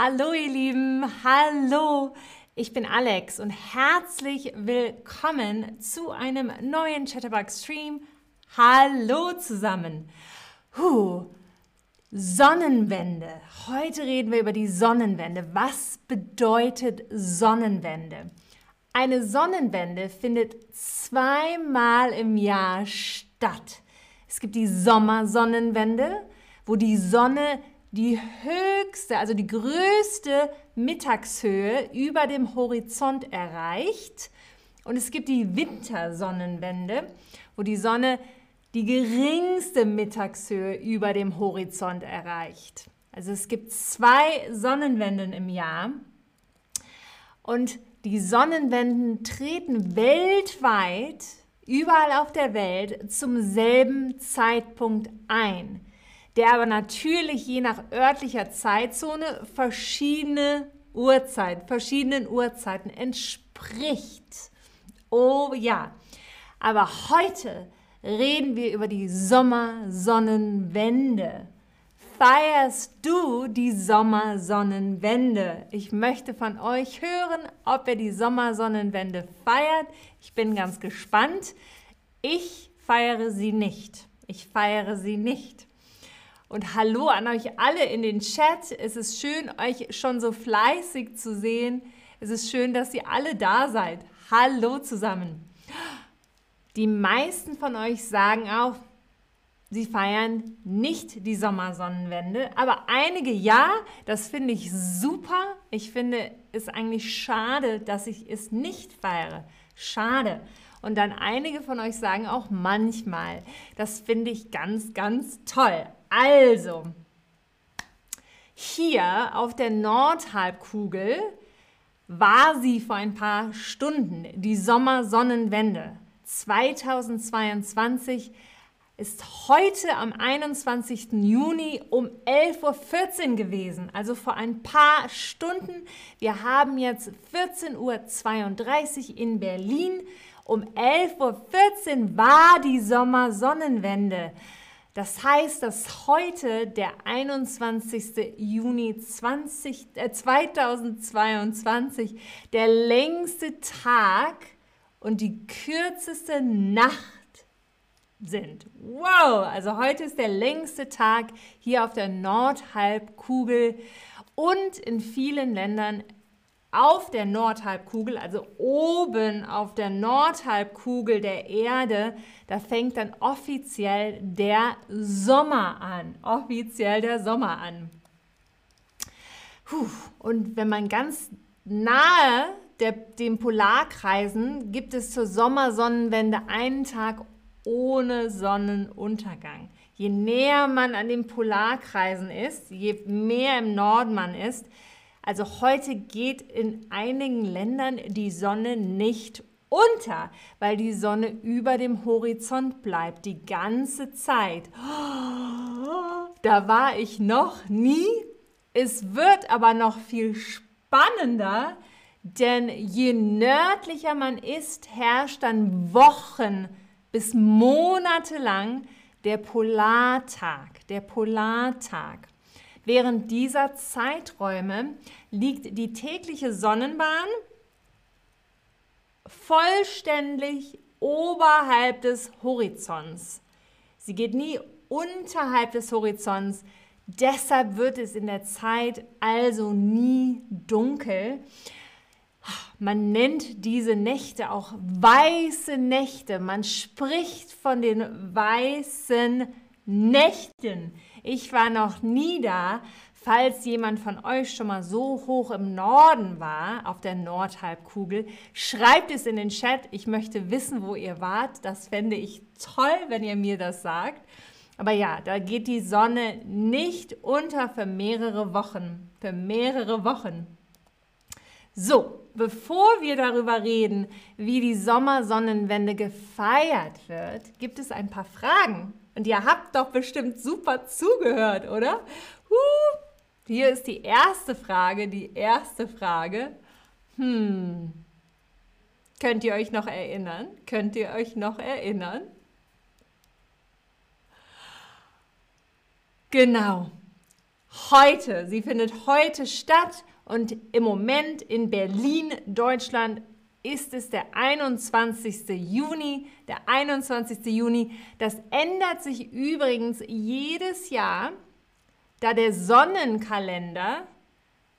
Hallo ihr Lieben, hallo. Ich bin Alex und herzlich willkommen zu einem neuen Chatterbug Stream. Hallo zusammen. Huh. Sonnenwende. Heute reden wir über die Sonnenwende. Was bedeutet Sonnenwende? Eine Sonnenwende findet zweimal im Jahr statt. Es gibt die Sommersonnenwende, wo die Sonne die höchste, also die größte Mittagshöhe über dem Horizont erreicht. Und es gibt die Wintersonnenwende, wo die Sonne die geringste Mittagshöhe über dem Horizont erreicht. Also es gibt zwei Sonnenwenden im Jahr. Und die Sonnenwenden treten weltweit, überall auf der Welt, zum selben Zeitpunkt ein der aber natürlich je nach örtlicher Zeitzone verschiedene Uhrzeit, verschiedenen Uhrzeiten entspricht. Oh ja, aber heute reden wir über die Sommersonnenwende. Feierst du die Sommersonnenwende? Ich möchte von euch hören, ob ihr die Sommersonnenwende feiert. Ich bin ganz gespannt. Ich feiere sie nicht. Ich feiere sie nicht. Und hallo an euch alle in den Chat. Es ist schön, euch schon so fleißig zu sehen. Es ist schön, dass ihr alle da seid. Hallo zusammen. Die meisten von euch sagen auch, sie feiern nicht die Sommersonnenwende, aber einige ja, das finde ich super. Ich finde es eigentlich schade, dass ich es nicht feiere. Schade. Und dann einige von euch sagen auch manchmal. Das finde ich ganz, ganz toll. Also, hier auf der Nordhalbkugel war sie vor ein paar Stunden, die Sommersonnenwende 2022 ist heute am 21. Juni um 11.14 Uhr gewesen, also vor ein paar Stunden. Wir haben jetzt 14.32 Uhr in Berlin. Um 11.14 Uhr war die Sommersonnenwende. Das heißt, dass heute der 21. Juni 20, äh 2022 der längste Tag und die kürzeste Nacht sind. Wow, also heute ist der längste Tag hier auf der Nordhalbkugel und in vielen Ländern auf der Nordhalbkugel, also oben auf der Nordhalbkugel der Erde, da fängt dann offiziell der Sommer an. Offiziell der Sommer an. Puh. Und wenn man ganz nahe der, den Polarkreisen gibt es zur Sommersonnenwende einen Tag ohne Sonnenuntergang. Je näher man an den Polarkreisen ist, je mehr im Norden man ist, also heute geht in einigen Ländern die Sonne nicht unter, weil die Sonne über dem Horizont bleibt die ganze Zeit. Da war ich noch nie. Es wird aber noch viel spannender, denn je nördlicher man ist, herrscht dann Wochen bis Monate lang der Polartag. Der Polartag. Während dieser Zeiträume liegt die tägliche Sonnenbahn vollständig oberhalb des Horizonts. Sie geht nie unterhalb des Horizonts. Deshalb wird es in der Zeit also nie dunkel. Man nennt diese Nächte auch weiße Nächte. Man spricht von den weißen Nächten. Ich war noch nie da. Falls jemand von euch schon mal so hoch im Norden war, auf der Nordhalbkugel, schreibt es in den Chat. Ich möchte wissen, wo ihr wart. Das fände ich toll, wenn ihr mir das sagt. Aber ja, da geht die Sonne nicht unter für mehrere Wochen. Für mehrere Wochen. So, bevor wir darüber reden, wie die Sommersonnenwende gefeiert wird, gibt es ein paar Fragen. Und ihr habt doch bestimmt super zugehört, oder? Huh. Hier ist die erste Frage, die erste Frage. Hm. Könnt ihr euch noch erinnern? Könnt ihr euch noch erinnern? Genau. heute. Sie findet heute statt und im Moment in Berlin, Deutschland, ist es der 21. Juni. Der 21. Juni. Das ändert sich übrigens jedes Jahr, da der Sonnenkalender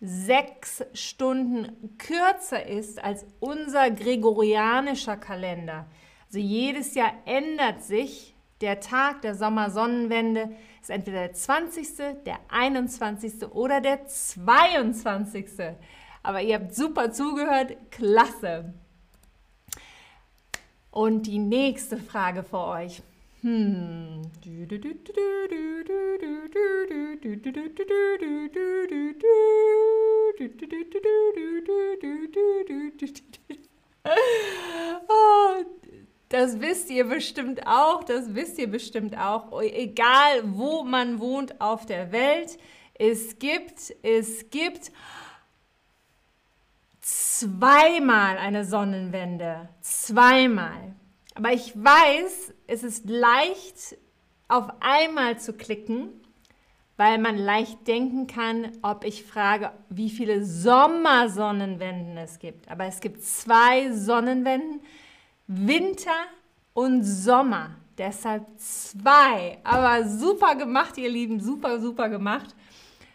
sechs Stunden kürzer ist als unser gregorianischer Kalender. Also jedes Jahr ändert sich der Tag der Sommersonnenwende. Ist entweder der 20., der 21. oder der 22. Aber ihr habt super zugehört, klasse. Und die nächste Frage für euch. Hm. Oh, das wisst ihr bestimmt auch, das wisst ihr bestimmt auch. Egal, wo man wohnt auf der Welt, es gibt, es gibt zweimal eine Sonnenwende. Zweimal. Aber ich weiß, es ist leicht, auf einmal zu klicken, weil man leicht denken kann, ob ich frage, wie viele Sommersonnenwenden es gibt. Aber es gibt zwei Sonnenwenden, Winter und Sommer. Deshalb zwei. Aber super gemacht, ihr Lieben, super, super gemacht.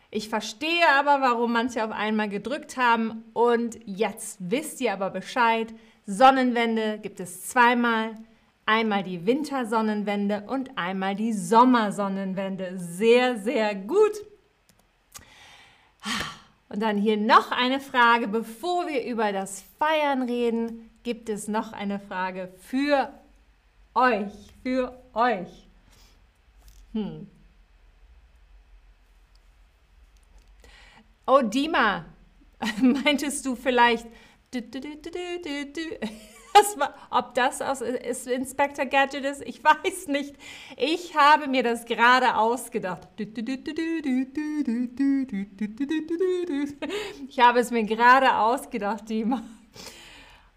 Ich verstehe aber, warum manche auf einmal gedrückt haben. Und jetzt wisst ihr aber Bescheid. Sonnenwende gibt es zweimal. Einmal die Wintersonnenwende und einmal die Sommersonnenwende. Sehr, sehr gut. Und dann hier noch eine Frage, bevor wir über das Feiern reden, gibt es noch eine Frage für euch, für euch. Hm. Oh, Dima, meintest du vielleicht, das war, ob das aus ist Inspector Gadget ist? Ich weiß nicht. Ich habe mir das gerade ausgedacht. Ich habe es mir gerade ausgedacht, Dima.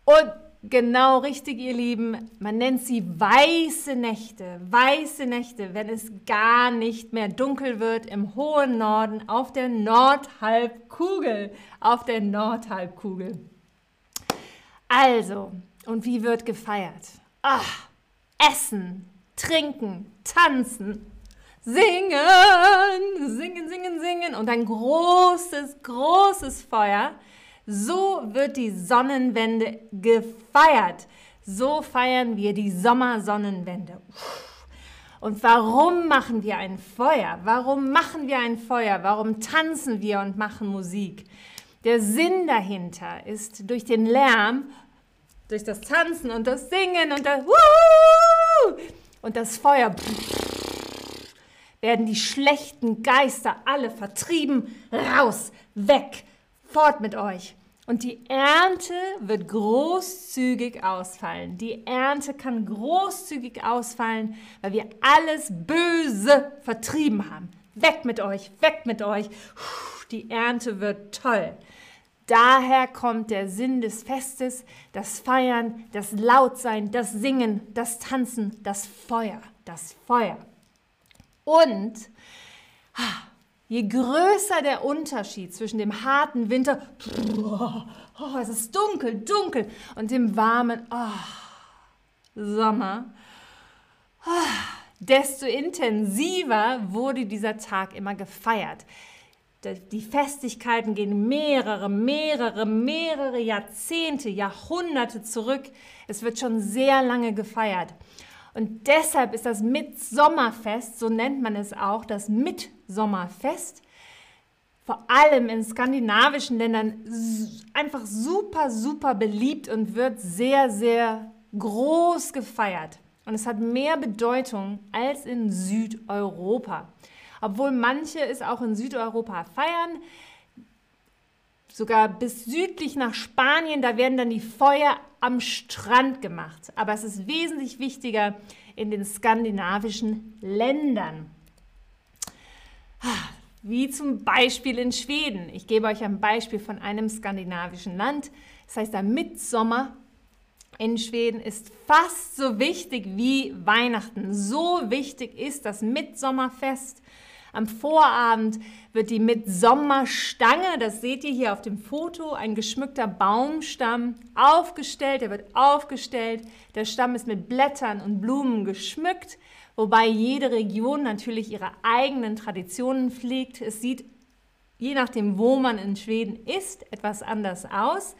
Und Genau richtig, ihr Lieben. Man nennt sie weiße Nächte. Weiße Nächte, wenn es gar nicht mehr dunkel wird im hohen Norden auf der Nordhalbkugel. Auf der Nordhalbkugel. Also, und wie wird gefeiert? Ach, essen, trinken, tanzen, singen, singen, singen, singen und ein großes, großes Feuer so wird die Sonnenwende gefeiert. So feiern wir die Sommersonnenwende. Und warum machen wir ein Feuer? Warum machen wir ein Feuer? Warum tanzen wir und machen Musik? Der Sinn dahinter ist durch den Lärm, durch das Tanzen und das Singen und das und das Feuer werden die schlechten Geister alle vertrieben, raus, weg, fort mit euch. Und die Ernte wird großzügig ausfallen. Die Ernte kann großzügig ausfallen, weil wir alles Böse vertrieben haben. Weg mit euch, weg mit euch. Die Ernte wird toll. Daher kommt der Sinn des Festes, das Feiern, das Lautsein, das Singen, das Tanzen, das Feuer, das Feuer. Und Je größer der Unterschied zwischen dem harten Winter, oh, es ist dunkel, dunkel, und dem warmen oh, Sommer, oh, desto intensiver wurde dieser Tag immer gefeiert. Die Festigkeiten gehen mehrere, mehrere, mehrere Jahrzehnte, Jahrhunderte zurück. Es wird schon sehr lange gefeiert. Und deshalb ist das Mitsommerfest, so nennt man es auch, das Mitsommerfest, vor allem in skandinavischen Ländern einfach super, super beliebt und wird sehr, sehr groß gefeiert. Und es hat mehr Bedeutung als in Südeuropa. Obwohl manche es auch in Südeuropa feiern, sogar bis südlich nach Spanien, da werden dann die Feuer am Strand gemacht. Aber es ist wesentlich wichtiger in den skandinavischen Ländern. Wie zum Beispiel in Schweden. Ich gebe euch ein Beispiel von einem skandinavischen Land. Das heißt, der Mitsommer in Schweden ist fast so wichtig wie Weihnachten. So wichtig ist das Mitsommerfest. Am Vorabend wird die Mitsommerstange, das seht ihr hier auf dem Foto, ein geschmückter Baumstamm aufgestellt. Er wird aufgestellt. Der Stamm ist mit Blättern und Blumen geschmückt, wobei jede Region natürlich ihre eigenen Traditionen pflegt. Es sieht je nachdem, wo man in Schweden ist, etwas anders aus.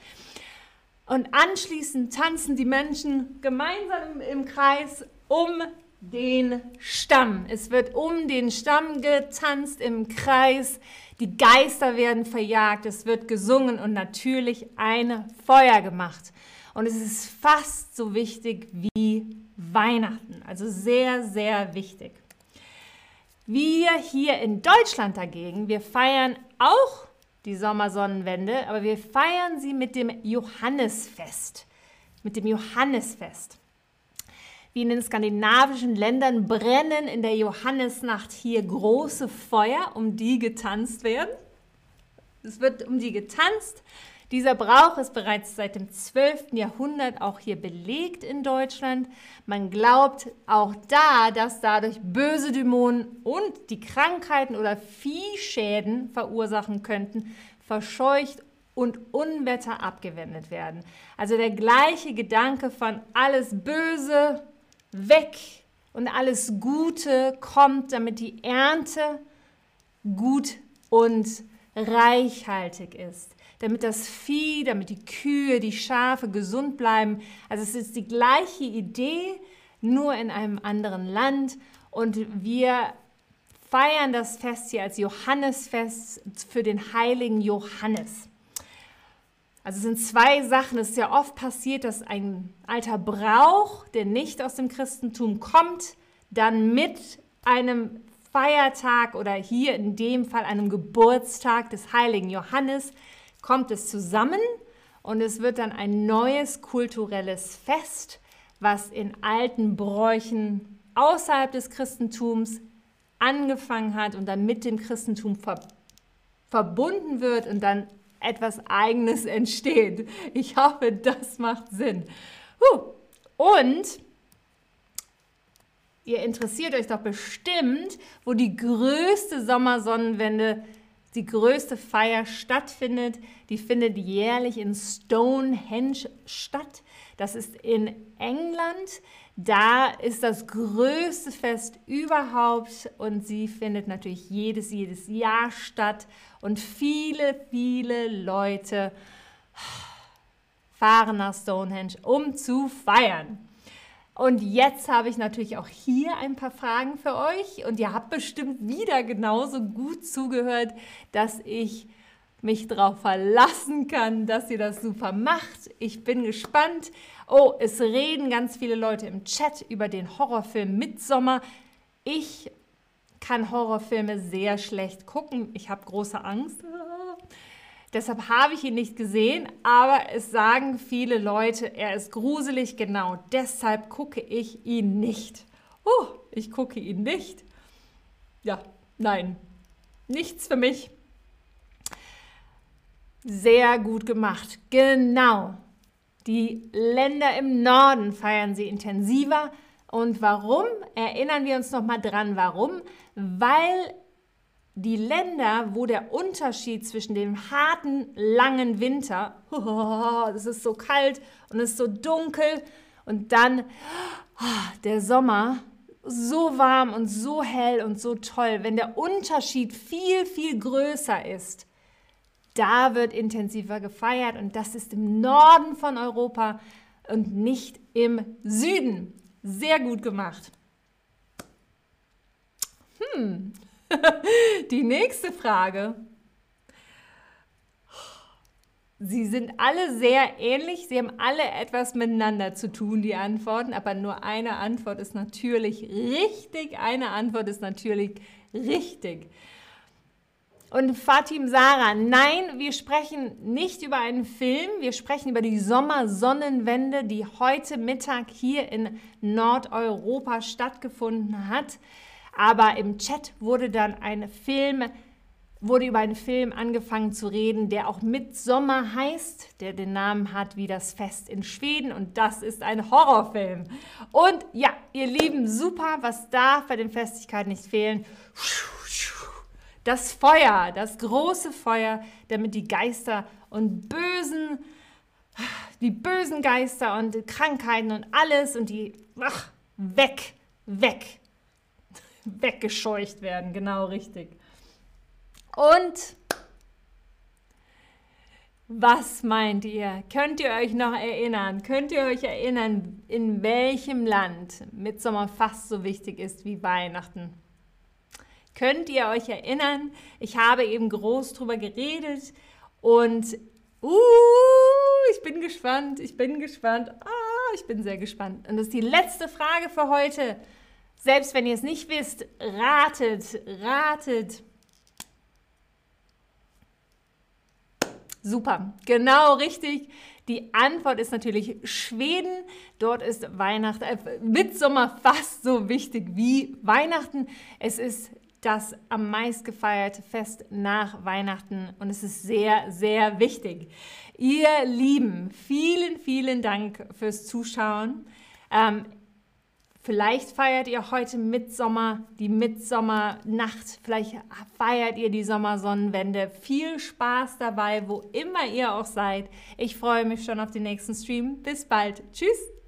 Und anschließend tanzen die Menschen gemeinsam im Kreis um den Stamm. Es wird um den Stamm getanzt im Kreis. Die Geister werden verjagt. Es wird gesungen und natürlich ein Feuer gemacht. Und es ist fast so wichtig wie Weihnachten. Also sehr, sehr wichtig. Wir hier in Deutschland dagegen, wir feiern auch die Sommersonnenwende, aber wir feiern sie mit dem Johannesfest. Mit dem Johannesfest. Wie in den skandinavischen Ländern brennen in der Johannesnacht hier große Feuer, um die getanzt werden. Es wird um die getanzt. Dieser Brauch ist bereits seit dem 12. Jahrhundert auch hier belegt in Deutschland. Man glaubt auch da, dass dadurch böse Dämonen und die Krankheiten oder Viehschäden verursachen könnten, verscheucht und Unwetter abgewendet werden. Also der gleiche Gedanke von alles Böse weg und alles Gute kommt, damit die Ernte gut und reichhaltig ist damit das Vieh, damit die Kühe, die Schafe gesund bleiben. Also es ist die gleiche Idee, nur in einem anderen Land. Und wir feiern das Fest hier als Johannesfest für den heiligen Johannes. Also es sind zwei Sachen. Es ist ja oft passiert, dass ein alter Brauch, der nicht aus dem Christentum kommt, dann mit einem Feiertag oder hier in dem Fall einem Geburtstag des heiligen Johannes kommt es zusammen und es wird dann ein neues kulturelles Fest, was in alten Bräuchen außerhalb des Christentums angefangen hat und dann mit dem Christentum ver verbunden wird und dann etwas Eigenes entsteht. Ich hoffe, das macht Sinn. Huh. Und ihr interessiert euch doch bestimmt, wo die größte Sommersonnenwende die größte Feier stattfindet. Die findet jährlich in Stonehenge statt. Das ist in England. Da ist das größte Fest überhaupt und sie findet natürlich jedes, jedes Jahr statt. Und viele, viele Leute fahren nach Stonehenge, um zu feiern. Und jetzt habe ich natürlich auch hier ein paar Fragen für euch. Und ihr habt bestimmt wieder genauso gut zugehört, dass ich mich darauf verlassen kann, dass ihr das super macht. Ich bin gespannt. Oh, es reden ganz viele Leute im Chat über den Horrorfilm Midsommer. Ich kann Horrorfilme sehr schlecht gucken. Ich habe große Angst. Deshalb habe ich ihn nicht gesehen, aber es sagen viele Leute, er ist gruselig, genau deshalb gucke ich ihn nicht. Oh, ich gucke ihn nicht. Ja, nein, nichts für mich. Sehr gut gemacht, genau. Die Länder im Norden feiern sie intensiver. Und warum? Erinnern wir uns nochmal dran, warum? Weil die Länder, wo der Unterschied zwischen dem harten, langen Winter, es ist so kalt und es ist so dunkel, und dann der Sommer, so warm und so hell und so toll, wenn der Unterschied viel, viel größer ist, da wird intensiver gefeiert und das ist im Norden von Europa und nicht im Süden. Sehr gut gemacht. Hm, Die nächste Frage. Sie sind alle sehr ähnlich, sie haben alle etwas miteinander zu tun, die Antworten, aber nur eine Antwort ist natürlich richtig, eine Antwort ist natürlich richtig. Und Fatim Sarah, nein, wir sprechen nicht über einen Film, wir sprechen über die Sommersonnenwende, die heute Mittag hier in Nordeuropa stattgefunden hat. Aber im Chat wurde dann ein Film, wurde über einen Film angefangen zu reden, der auch Midsommer heißt, der den Namen hat wie das Fest in Schweden und das ist ein Horrorfilm. Und ja, ihr Lieben, super, was darf bei den Festigkeiten nicht fehlen? Das Feuer, das große Feuer, damit die Geister und bösen, die bösen Geister und Krankheiten und alles und die ach, weg, weg, weggescheucht werden. Genau richtig. Und was meint ihr? Könnt ihr euch noch erinnern? Könnt ihr euch erinnern, in welchem Land Mitsommer fast so wichtig ist wie Weihnachten? Könnt ihr euch erinnern? Ich habe eben groß drüber geredet und uh, ich bin gespannt, ich bin gespannt, ah, ich bin sehr gespannt. Und das ist die letzte Frage für heute. Selbst wenn ihr es nicht wisst, ratet, ratet. Super, genau richtig. Die Antwort ist natürlich Schweden. Dort ist Weihnachten, äh, Mitsommer fast so wichtig wie Weihnachten. Es ist das am meist gefeierte Fest nach Weihnachten und es ist sehr, sehr wichtig. Ihr Lieben, vielen, vielen Dank fürs Zuschauen. Ähm, Vielleicht feiert ihr heute Mitsommer, die Mitsommernacht. Vielleicht feiert ihr die Sommersonnenwende. Viel Spaß dabei, wo immer ihr auch seid. Ich freue mich schon auf den nächsten Stream. Bis bald. Tschüss.